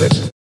Into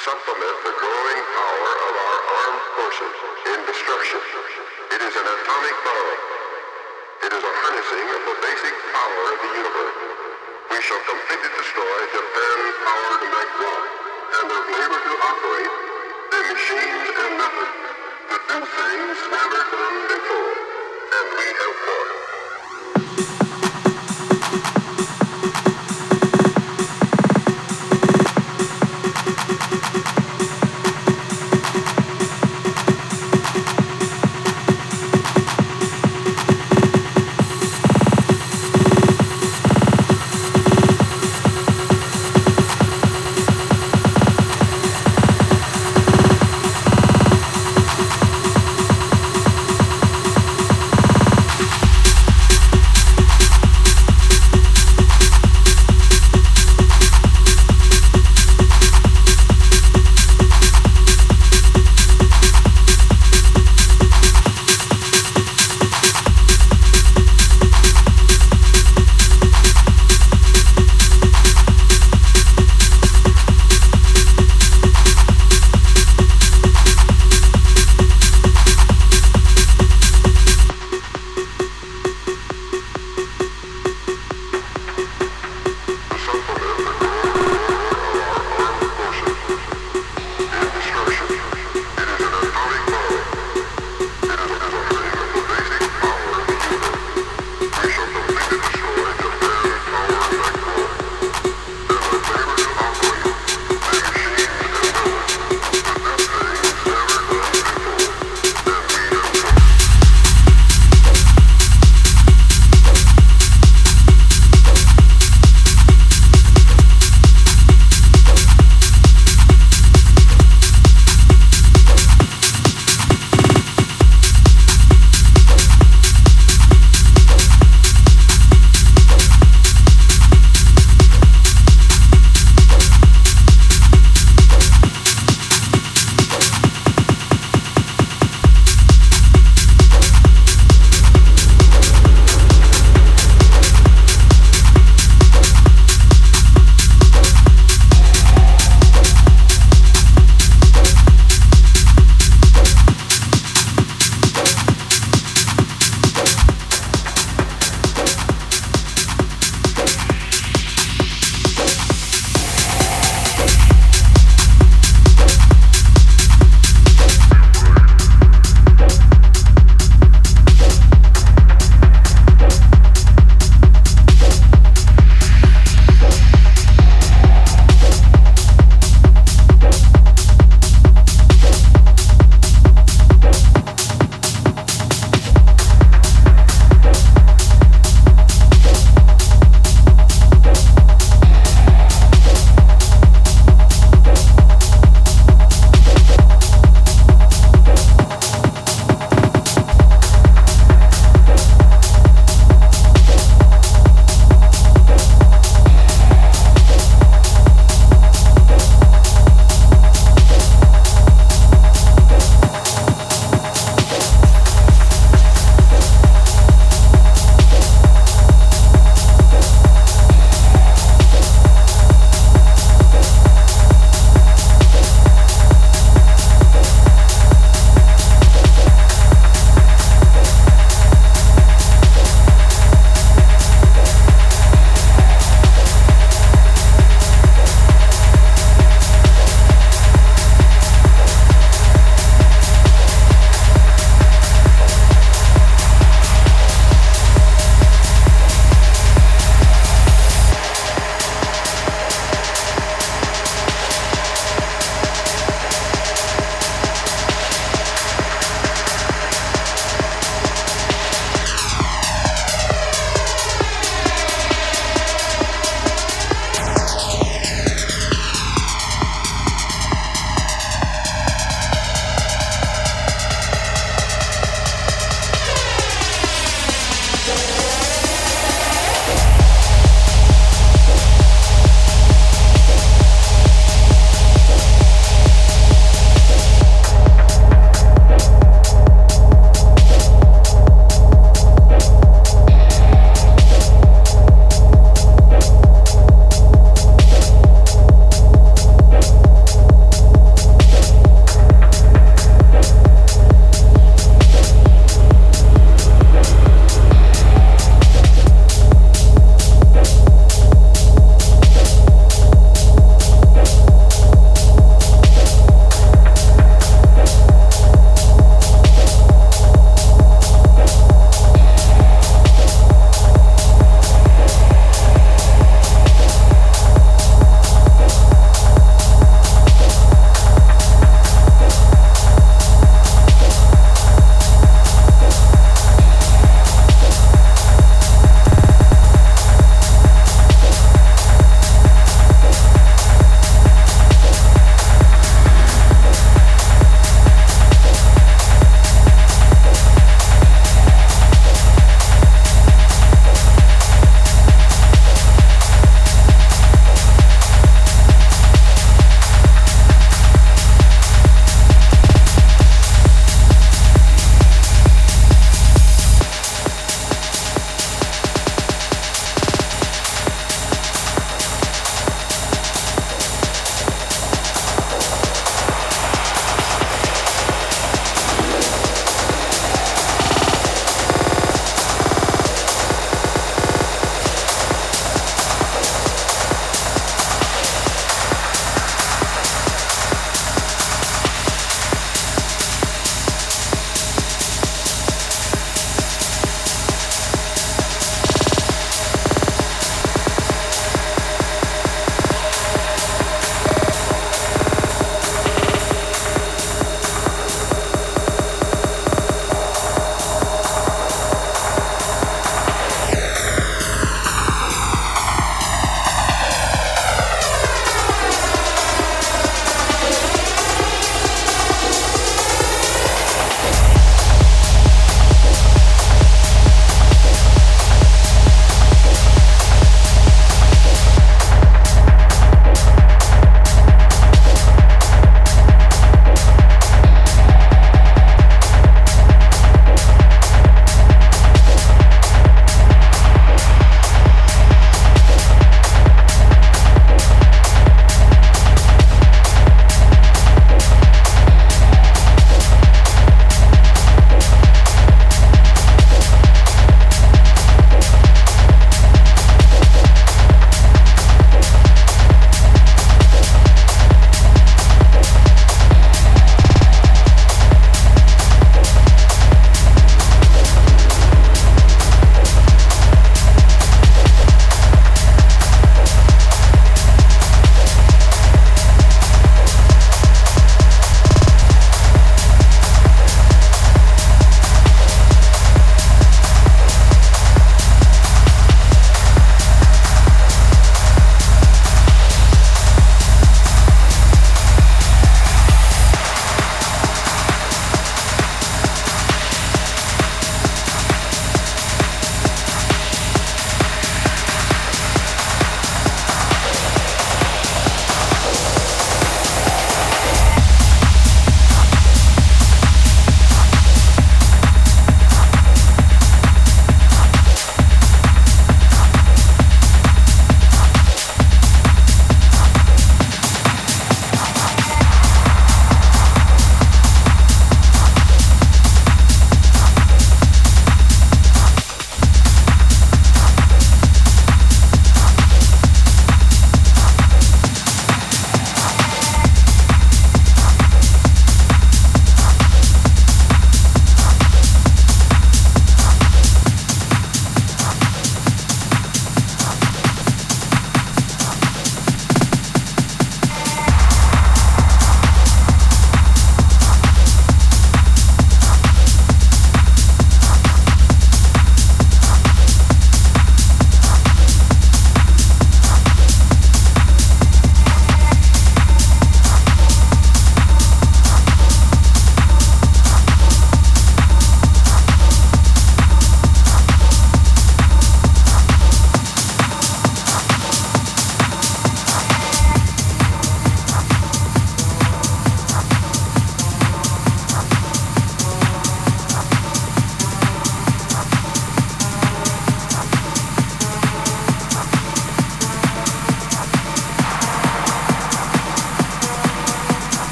supplement the growing power of our armed forces in destruction. It is an atomic bomb. It is a harnessing of the basic power of the universe. We shall completely destroy Japan's power to make war and have labor to operate the machines and methods to do things never done before. And we have won.